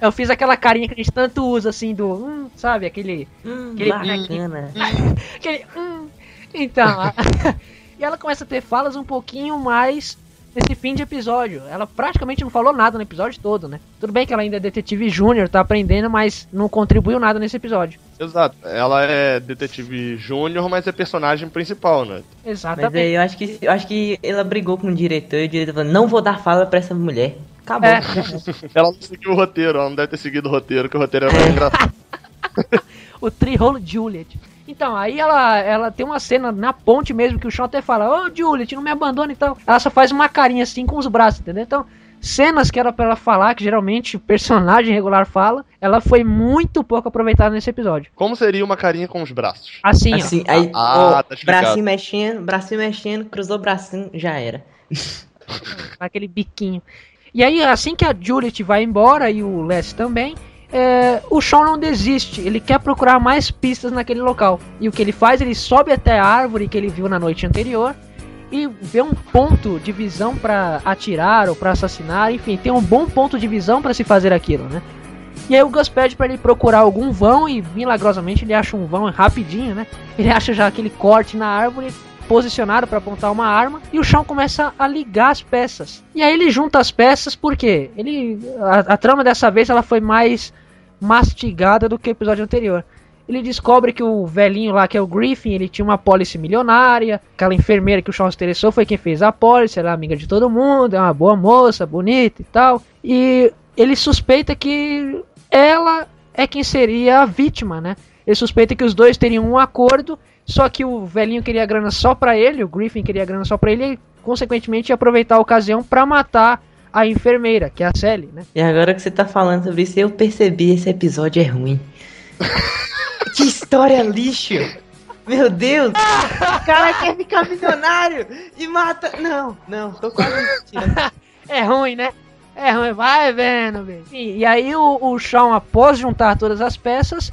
Eu fiz aquela carinha que a gente tanto usa, assim, do. Hum, sabe? Aquele. Hum, aquele bacana. (laughs) aquele. Hum. Então. (laughs) e ela começa a ter falas um pouquinho mais nesse fim de episódio. Ela praticamente não falou nada no episódio todo, né? Tudo bem que ela ainda é detetive júnior, tá aprendendo, mas não contribuiu nada nesse episódio. Exato. Ela é detetive júnior, mas é personagem principal, né? Exatamente. Mas aí eu acho que eu acho que ela brigou com o diretor e o diretor falou: "Não vou dar fala para essa mulher". Acabou. É. (laughs) ela não seguiu o roteiro, ela não deve ter seguido o roteiro, que o roteiro é mais engraçado. (laughs) o Triholo Juliet. Então, aí ela, ela tem uma cena na ponte mesmo que o Sean até fala: Ô oh, Juliet, não me abandona e tal. Ela só faz uma carinha assim com os braços, entendeu? Então, cenas que era pra ela falar, que geralmente o personagem regular fala, ela foi muito pouco aproveitada nesse episódio. Como seria uma carinha com os braços? Assim, assim ó. Aí, Ah, ó, tá explicado. bracinho mexendo, bracinho mexendo, cruzou o bracinho, já era. (laughs) aquele biquinho. E aí, assim que a Juliet vai embora e o Les também, é, o Sean não desiste. Ele quer procurar mais pistas naquele local. E o que ele faz? Ele sobe até a árvore que ele viu na noite anterior e vê um ponto de visão para atirar ou para assassinar. Enfim, tem um bom ponto de visão para se fazer aquilo, né? E aí o Gus pede para ele procurar algum vão e milagrosamente ele acha um vão rapidinho, né? Ele acha já aquele corte na árvore posicionado para apontar uma arma e o chão começa a ligar as peças. E aí ele junta as peças porque ele a, a trama dessa vez ela foi mais mastigada do que o episódio anterior. Ele descobre que o velhinho lá, que é o Griffin, ele tinha uma pólice milionária. Aquela enfermeira que o se interessou foi quem fez a pólice, é amiga de todo mundo, é uma boa moça, bonita e tal. E ele suspeita que ela é quem seria a vítima, né? Ele suspeita que os dois teriam um acordo, só que o velhinho queria grana só pra ele, o Griffin queria grana só pra ele, e consequentemente ia aproveitar a ocasião pra matar a enfermeira, que é a Sally, né? E agora que você tá falando sobre isso, eu percebi esse episódio é ruim. (laughs) que história lixo! Meu Deus! O (laughs) cara quer ficar milionário e mata. Não, não, tô quase mentindo. (laughs) É ruim, né? É ruim, vai vendo, velho. E, e aí o, o Sean, após juntar todas as peças,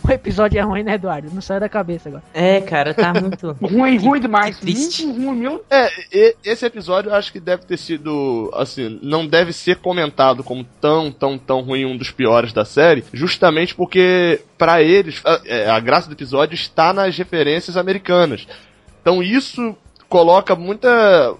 (laughs) o episódio é ruim, né, Eduardo? Não sai da cabeça agora. É, cara, tá muito. (laughs) ruim, ruim demais. triste. Muito ruim, meu. É, e- esse episódio eu acho que deve ter sido, assim, não deve ser comentado como tão, tão, tão ruim, um dos piores da série, justamente porque, pra eles, a, é, a graça do episódio está nas referências americanas. Então isso coloca muita.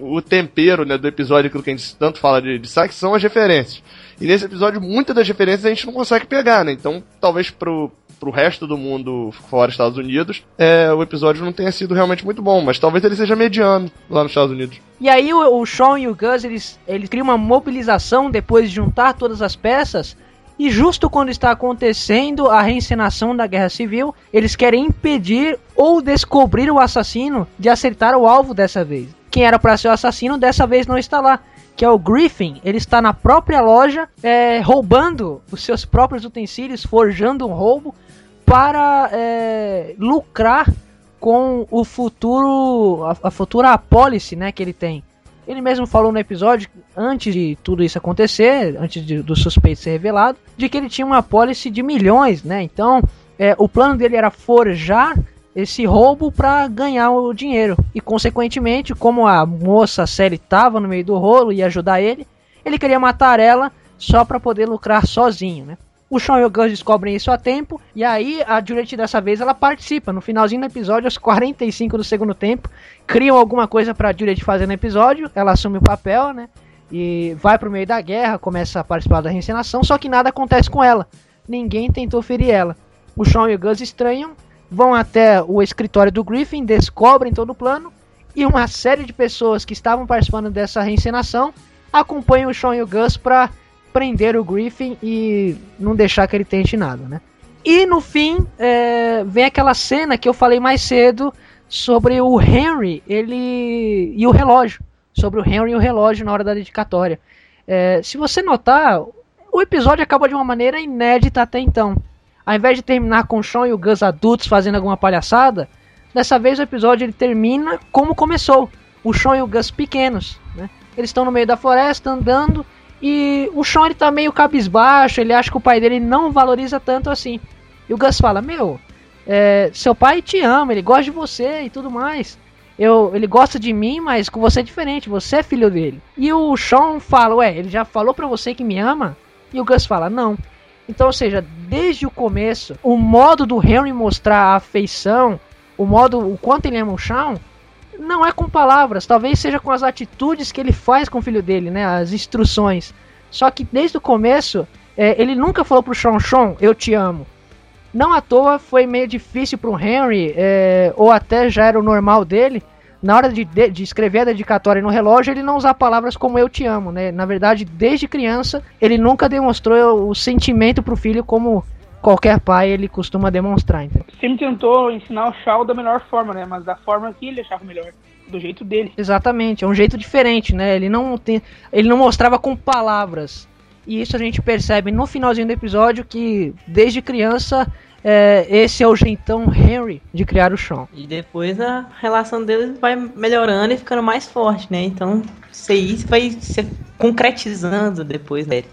o tempero né, do episódio, aquilo que a gente tanto fala de, de saque, são as referências. E nesse episódio, muitas das referências a gente não consegue pegar, né? Então, talvez pro, pro resto do mundo fora dos Estados Unidos, é, o episódio não tenha sido realmente muito bom, mas talvez ele seja mediano lá nos Estados Unidos. E aí o, o Sean e o Gus, eles, eles criam uma mobilização depois de juntar todas as peças. E justo quando está acontecendo a reencenação da Guerra Civil, eles querem impedir ou descobrir o assassino de acertar o alvo dessa vez. Quem era para ser o assassino dessa vez não está lá. Que é o Griffin, ele está na própria loja é, roubando os seus próprios utensílios, forjando um roubo para é, lucrar com o futuro, a, a futura apólice, né, que ele tem. Ele mesmo falou no episódio, antes de tudo isso acontecer, antes de, do suspeito ser revelado, de que ele tinha uma apólice de milhões, né? Então, é, o plano dele era forjar esse roubo para ganhar o dinheiro. E consequentemente, como a moça Sally estava no meio do rolo e ajudar ele, ele queria matar ela só para poder lucrar sozinho, né? O Sean e o Gus descobrem isso a tempo, e aí a Juliet dessa vez ela participa. No finalzinho do episódio, aos 45 do segundo tempo, criam alguma coisa pra Juliet fazer no episódio, ela assume o papel, né? E vai pro meio da guerra, começa a participar da reencenação, só que nada acontece com ela. Ninguém tentou ferir ela. O Sean e o Gus estranham, vão até o escritório do Griffin, descobrem todo o plano, e uma série de pessoas que estavam participando dessa reencenação acompanham o Sean e o Gus pra prender o Griffin e não deixar que ele tente nada, né? E no fim, é, vem aquela cena que eu falei mais cedo sobre o Henry ele e o relógio. Sobre o Henry e o relógio na hora da dedicatória. É, se você notar, o episódio acaba de uma maneira inédita até então. Ao invés de terminar com o Sean e o Gus adultos fazendo alguma palhaçada, dessa vez o episódio ele termina como começou. O Sean e o Gus pequenos. Né? Eles estão no meio da floresta andando e o Sean ele tá meio cabisbaixo, ele acha que o pai dele não valoriza tanto assim. E o Gus fala: Meu, é, seu pai te ama, ele gosta de você e tudo mais. Eu, ele gosta de mim, mas com você é diferente, você é filho dele. E o Sean fala: Ué, ele já falou pra você que me ama? E o Gus fala: Não. Então, ou seja, desde o começo, o modo do Henry mostrar a afeição, o modo, o quanto ele ama o Sean, não é com palavras, talvez seja com as atitudes que ele faz com o filho dele, né? As instruções. Só que desde o começo, é, ele nunca falou pro Sean, Sean, eu te amo. Não à toa foi meio difícil pro Henry, é, ou até já era o normal dele, na hora de, de, de, escrever a dedicatória no relógio, ele não usar palavras como eu te amo, né? Na verdade, desde criança, ele nunca demonstrou o sentimento pro filho como qualquer pai ele costuma demonstrar. Então. Sempre tentou ensinar o Shao da melhor forma, né? Mas da forma que ele achava melhor. Do jeito dele. Exatamente, é um jeito diferente, né? Ele não, tem, ele não mostrava com palavras. E isso a gente percebe no finalzinho do episódio que, desde criança, é, esse é o jeitão Henry de criar o Sean. E depois a relação deles vai melhorando e ficando mais forte, né? Então, isso vai se concretizando depois dele.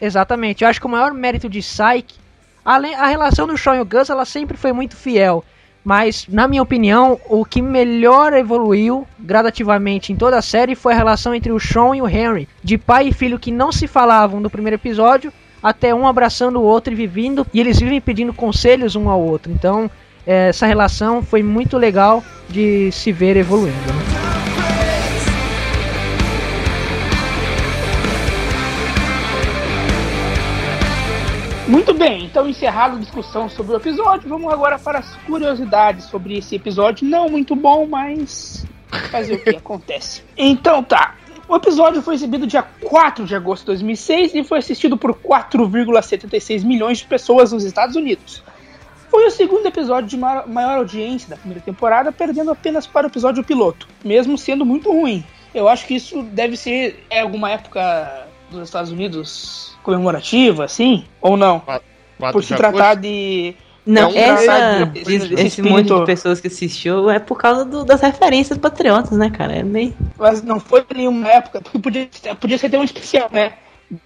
Exatamente. Eu acho que o maior mérito de Psyche Além, a relação do Sean e o Gus ela sempre foi muito fiel. Mas, na minha opinião, o que melhor evoluiu gradativamente em toda a série foi a relação entre o Sean e o Henry, de pai e filho que não se falavam no primeiro episódio, até um abraçando o outro e vivendo, e eles vivem pedindo conselhos um ao outro. Então, essa relação foi muito legal de se ver evoluindo. Né? Muito bem, então encerrada a discussão sobre o episódio, vamos agora para as curiosidades sobre esse episódio. Não muito bom, mas fazer o que (laughs) acontece. Então tá. O episódio foi exibido dia 4 de agosto de 2006 e foi assistido por 4,76 milhões de pessoas nos Estados Unidos. Foi o segundo episódio de maior audiência da primeira temporada, perdendo apenas para o episódio piloto, mesmo sendo muito ruim. Eu acho que isso deve ser é alguma época dos Estados Unidos comemorativa, assim? Ou não? por se tratar de. Não, é essa, de, esse, esse monte de pessoas que assistiu é por causa do, das referências patriotas, né, cara? É meio... Mas não foi nenhuma época, podia, podia ser até um especial, né?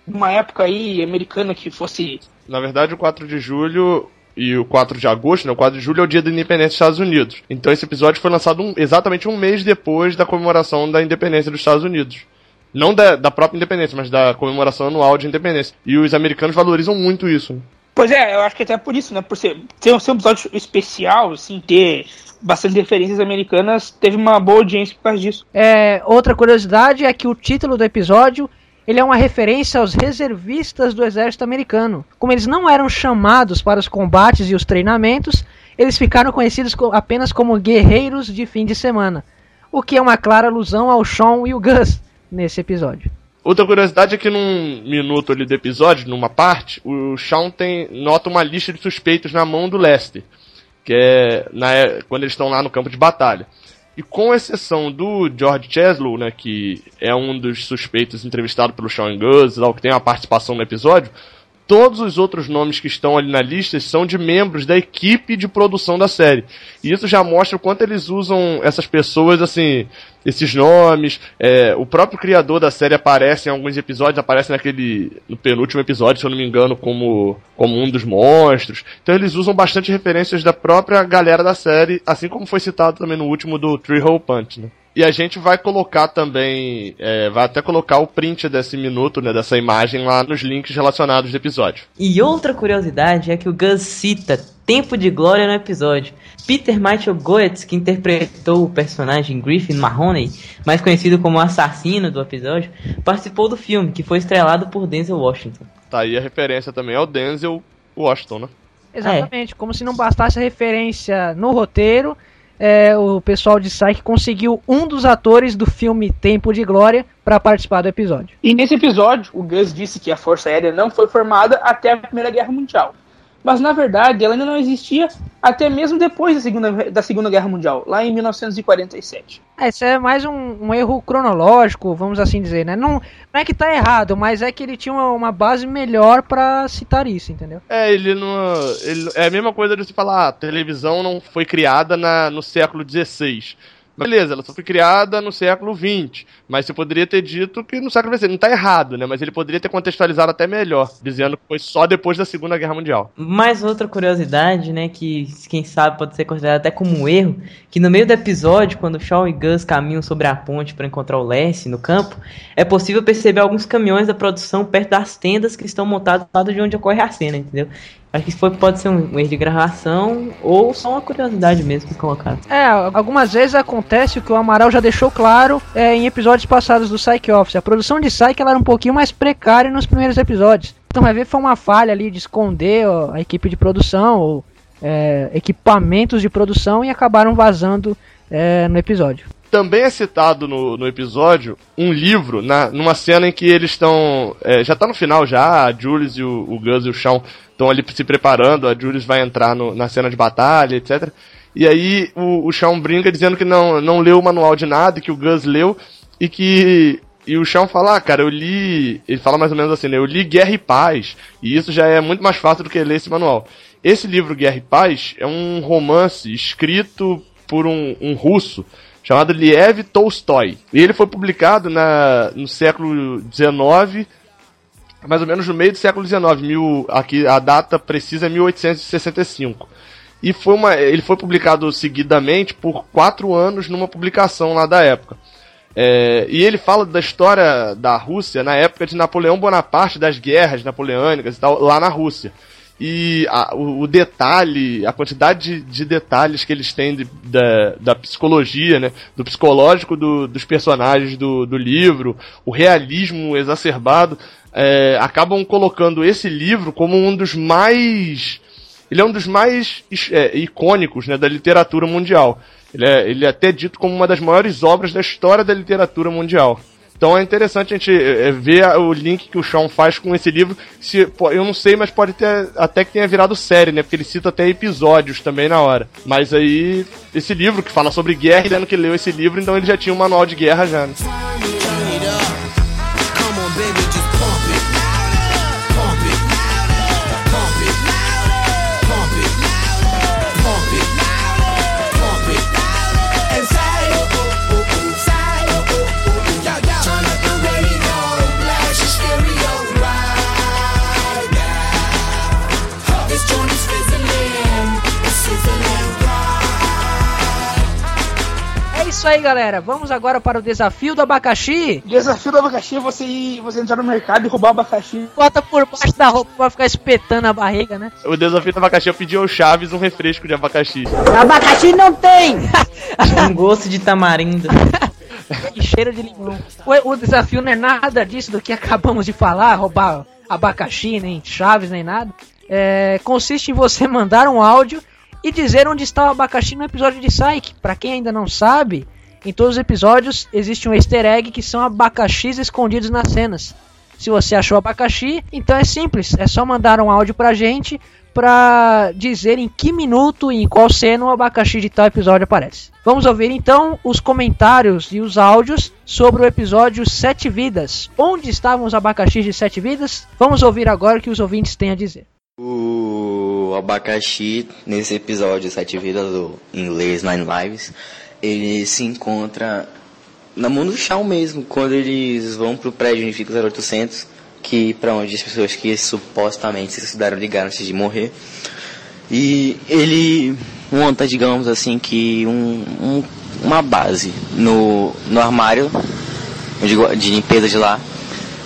Uma época aí americana que fosse. Na verdade, o 4 de julho e o 4 de agosto, né? O 4 de julho é o dia da independência dos Estados Unidos. Então esse episódio foi lançado um, exatamente um mês depois da comemoração da independência dos Estados Unidos. Não da, da própria independência, mas da comemoração anual de independência. E os americanos valorizam muito isso. Pois é, eu acho que até por isso, né? Por ser, ser, ser um episódio especial, assim, ter bastante referências americanas, teve uma boa audiência por causa disso. É, outra curiosidade é que o título do episódio ele é uma referência aos reservistas do exército americano. Como eles não eram chamados para os combates e os treinamentos, eles ficaram conhecidos apenas como guerreiros de fim de semana. O que é uma clara alusão ao Sean e o Gus, nesse episódio. Outra curiosidade é que num minuto ali do episódio, numa parte, o Shawn tem, nota uma lista de suspeitos na mão do Lester, que é na, quando eles estão lá no campo de batalha. E com exceção do George Cheslow, né, que é um dos suspeitos entrevistado pelo Shawn Gus, que tem uma participação no episódio, todos os outros nomes que estão ali na lista são de membros da equipe de produção da série. E isso já mostra o quanto eles usam essas pessoas, assim, esses nomes. É, o próprio criador da série aparece em alguns episódios, aparece naquele. no penúltimo episódio, se eu não me engano, como, como um dos monstros. Então eles usam bastante referências da própria galera da série, assim como foi citado também no último do Three Hole Punch, né? E a gente vai colocar também, é, vai até colocar o print desse minuto, né, dessa imagem lá nos links relacionados do episódio. E outra curiosidade é que o Gus cita Tempo de Glória no episódio. Peter Michael Goetz, que interpretou o personagem Griffin Mahoney, mais conhecido como assassino do episódio, participou do filme, que foi estrelado por Denzel Washington. Tá aí a referência também ao Denzel Washington, né? Exatamente, como se não bastasse a referência no roteiro, é, o pessoal de Psyche conseguiu um dos atores do filme Tempo de Glória para participar do episódio. E nesse episódio, o Gus disse que a Força Aérea não foi formada até a Primeira Guerra Mundial. Mas na verdade, ela ainda não existia até mesmo depois da Segunda, da segunda Guerra Mundial, lá em 1947. É, isso é mais um, um, erro cronológico, vamos assim dizer, né? Não, não é que tá errado, mas é que ele tinha uma, uma base melhor para citar isso, entendeu? É, ele não. Ele, é a mesma coisa de você falar, ah, a televisão não foi criada na, no século XVI. Beleza, ela só foi criada no século XX, mas você poderia ter dito que no século XX, não está errado, né? Mas ele poderia ter contextualizado até melhor, dizendo que foi só depois da Segunda Guerra Mundial. Mais outra curiosidade, né, que quem sabe pode ser considerada até como um erro, que no meio do episódio, quando Shaw e Gus caminham sobre a ponte para encontrar o Lessie no campo, é possível perceber alguns caminhões da produção perto das tendas que estão montados do lado de onde ocorre a cena, entendeu? Acho que isso foi, pode ser um erro de gravação ou só uma curiosidade mesmo que colocaram. É, algumas vezes acontece o que o Amaral já deixou claro é, em episódios passados do Psych Office. A produção de Psych ela era um pouquinho mais precária nos primeiros episódios. Então vai ver foi uma falha ali de esconder ó, a equipe de produção ou é, equipamentos de produção e acabaram vazando é, no episódio. Também é citado no, no episódio um livro, na, numa cena em que eles estão. É, já tá no final já, a Jules e o, o Gus e o Shawn estão ali se preparando, a Jules vai entrar no, na cena de batalha, etc. E aí o, o Shawn brinca dizendo que não, não leu o manual de nada, que o Gus leu, e que. E o Shawn fala, ah, cara, eu li. Ele fala mais ou menos assim, né? Eu li Guerra e Paz, e isso já é muito mais fácil do que ler esse manual. Esse livro, Guerra e Paz, é um romance escrito por um, um russo chamado Liev Tolstói. E ele foi publicado na, no século XIX, mais ou menos no meio do século XIX. Mil, aqui a data precisa é 1865. E foi uma, ele foi publicado seguidamente por quatro anos numa publicação lá da época. É, e ele fala da história da Rússia na época de Napoleão Bonaparte, das guerras napoleônicas e tal, lá na Rússia e a, o, o, detalhe, a quantidade de, de, detalhes que eles têm de, da, da psicologia, né, do psicológico do, dos personagens do, do livro, o realismo exacerbado, é, acabam colocando esse livro como um dos mais. Ele é um dos mais é, icônicos né, da literatura mundial. Ele é, ele é até dito como uma das maiores obras da história da literatura mundial. Então é interessante a gente é, ver o link que o Sean faz com esse livro. Se, eu não sei, mas pode ter até que tenha virado série, né? Porque ele cita até episódios também na hora. Mas aí, esse livro que fala sobre guerra, ele que leu esse livro, então ele já tinha um manual de guerra já, né? Isso aí, galera. Vamos agora para o desafio do abacaxi. Desafio do abacaxi é você ir, você entrar no mercado e roubar o abacaxi. Bota por baixo da roupa pra ficar espetando a barriga, né? O desafio do abacaxi é pedir ao Chaves um refresco de abacaxi. Abacaxi não tem! (laughs) um gosto de tamarindo. (laughs) e cheiro de limão. O, o desafio não é nada disso do que acabamos de falar, roubar abacaxi, nem chaves, nem nada. É, consiste em você mandar um áudio e dizer onde está o abacaxi no episódio de Psyche. Para quem ainda não sabe, em todos os episódios existe um easter egg que são abacaxis escondidos nas cenas. Se você achou abacaxi, então é simples, é só mandar um áudio pra gente pra dizer em que minuto e em qual cena o abacaxi de tal episódio aparece. Vamos ouvir então os comentários e os áudios sobre o episódio Sete Vidas. Onde estavam os abacaxis de Sete Vidas? Vamos ouvir agora o que os ouvintes têm a dizer. O abacaxi, nesse episódio Sete Vidas, do inglês Nine Lives, ele se encontra na mão do chão mesmo, quando eles vão pro prédio onde fica o 0800, que para onde as pessoas que supostamente se estudaram ligaram antes de morrer. E ele monta, digamos assim, que um, um- uma base no, no armário de, de limpeza de lá.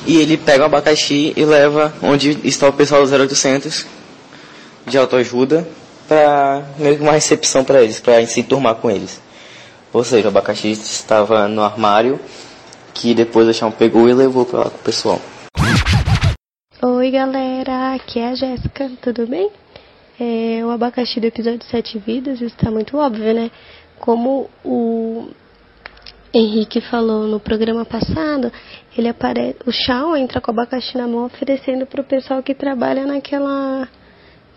E ele pega o abacaxi e leva onde está o pessoal do 0800 de autoajuda para meio que uma recepção para eles, para se enturmar com eles. Ou seja, o abacaxi estava no armário que depois o chão pegou e levou para lá com o pessoal. Oi galera, aqui é a Jéssica, tudo bem? É, o abacaxi do episódio Sete Vidas está muito óbvio, né? Como o Henrique falou no programa passado, ele aparece, o Shawn entra com o abacaxi na mão oferecendo pro pessoal que trabalha naquela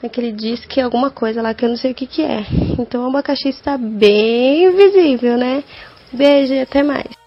naquele disque alguma coisa lá que eu não sei o que que é. Então o abacaxi está bem visível, né? Beijo e até mais.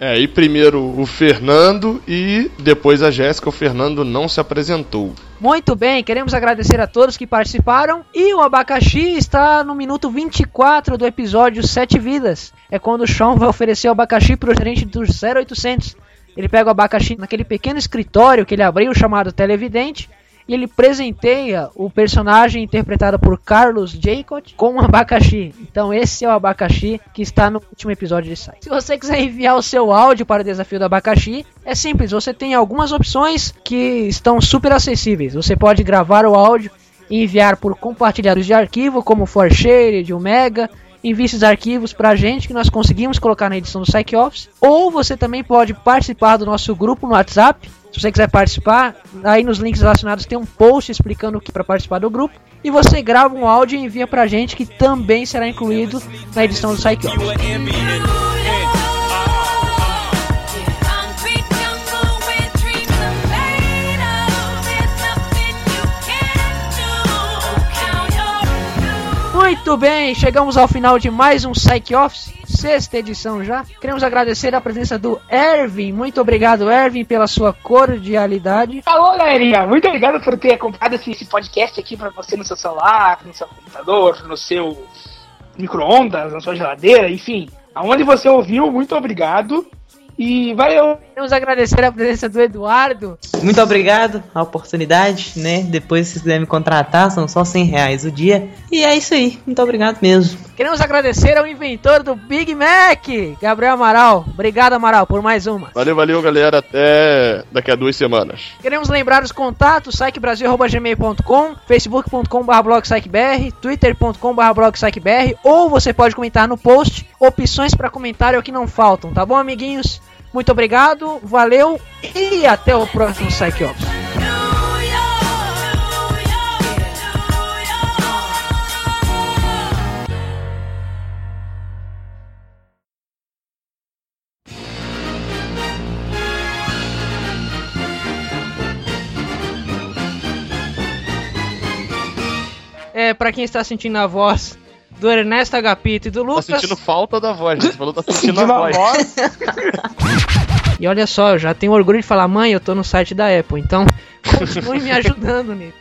É, e primeiro o Fernando e depois a Jéssica. O Fernando não se apresentou. Muito bem, queremos agradecer a todos que participaram. E o abacaxi está no minuto 24 do episódio Sete Vidas. É quando o Sean vai oferecer o abacaxi pro gerente do 0800. Ele pega o abacaxi naquele pequeno escritório que ele abriu, chamado Televidente. E ele presenteia o personagem interpretado por Carlos Jacob com um abacaxi. Então esse é o abacaxi que está no último episódio de site. Se você quiser enviar o seu áudio para o desafio do abacaxi, é simples. Você tem algumas opções que estão super acessíveis. Você pode gravar o áudio e enviar por compartilhados de arquivo, como ForShare, de Omega. Envie esses arquivos pra gente que nós conseguimos colocar na edição do Psych Office. Ou você também pode participar do nosso grupo no WhatsApp. Se você quiser participar, aí nos links relacionados tem um post explicando o que para participar do grupo. E você grava um áudio e envia pra gente que também será incluído na edição do Psych Office. Muito bem, chegamos ao final de mais um Psych Office, sexta edição já. Queremos agradecer a presença do Ervin. Muito obrigado, Ervin, pela sua cordialidade. Alô, galerinha, muito obrigado por ter acompanhado esse, esse podcast aqui pra você no seu celular, no seu computador, no seu micro-ondas, na sua geladeira, enfim. Aonde você ouviu, muito obrigado. E valeu! Queremos agradecer a presença do Eduardo. Muito obrigado a oportunidade, né? Depois, se vocês quiserem me contratar, são só 100 reais o dia. E é isso aí, muito obrigado mesmo. Queremos agradecer ao inventor do Big Mac, Gabriel Amaral. Obrigado, Amaral, por mais uma. Valeu, valeu, galera. Até daqui a duas semanas. Queremos lembrar os contatos, psychbrasil.gmail.com, facebook.com.br twitter.com.br ou você pode comentar no post, opções para comentário é o que não faltam, tá bom, amiguinhos? Muito obrigado, valeu e até o próximo Psych Office. É, pra quem está sentindo a voz do Ernesto Agapito e do Tá Lucas. sentindo falta da voz? Você falou que tá (laughs) sentindo a Sentindo a voz. voz. E olha só, eu já tenho orgulho de falar, mãe, eu tô no site da Apple, então (laughs) continue me ajudando nisso.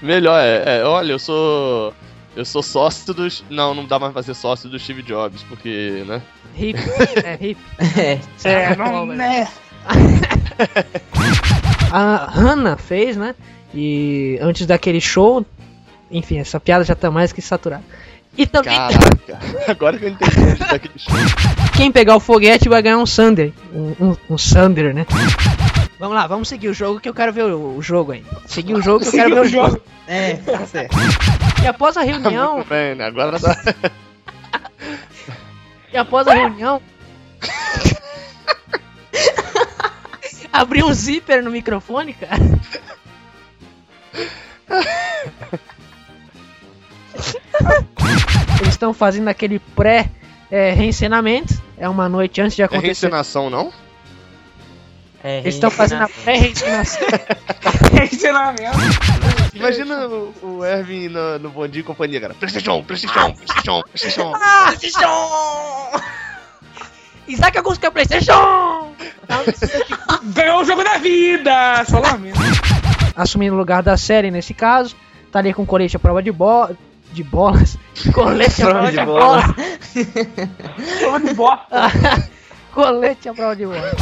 Melhor, é, é, olha, eu sou. Eu sou sócio dos. Não, não dá mais pra ser sócio do Steve Jobs, porque, né? Hip, (laughs) é hip. É, É, não, né? A Hannah fez, né? E antes daquele show, enfim, essa piada já tá mais que saturada. E também Caraca, (laughs) agora que eu entendi onde tá aquele show. quem pegar o foguete vai ganhar um Sander. Um, um, um Sander, né? Vamos lá, vamos seguir o jogo que eu quero ver o, o jogo aí. Seguir o jogo que eu quero ver o jogo. é, tá certo. E após a (laughs) reunião, Muito bem, né? Agora tá. (laughs) e após a reunião, abriu um zíper no microfone, cara. Eles estão fazendo aquele pré é, reencenamento. É uma noite antes de É acontecer. reencenação, não? É, Eles estão fazendo a pré-resignação. Ensinamento. (laughs) Imagina o, o Erwin no, no Bom Dia e Companhia, cara. Playstation, Playstation, Playstation, Playstation. (laughs) Ah, PlayStation! Isaac Augusto quer PlayStation! Ganhou o jogo da vida! Só lamento. Assumindo o lugar da série nesse caso, tá ali com colete à prova de, bo de bolas. (laughs) Colete à prova de bolas. (laughs) Prova de bosta. colete à prova de bolas.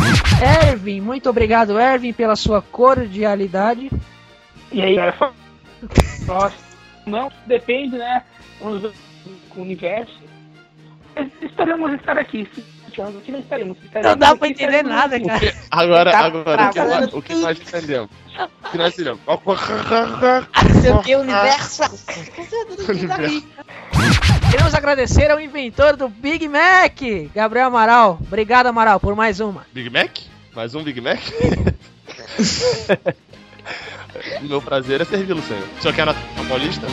Ervin, muito obrigado, Ervin, pela sua cordialidade. E aí. Não, depende, né? Vamos ver o universo. Mas Esperamos estar aqui. O que não dá pra entender nada, cara. (laughs) Agora, Tá agora, o que, nós- o que nós entendemos? O que nós entendemos? O que, universo. Queremos agradecer ao inventor do Big Mac, Gabriel Amaral. Obrigado, Amaral, por mais uma. Big Mac? Mais um Big Mac? (laughs) (laughs) Meu prazer é servi-lo, senhor. O senhor quer na Paulista?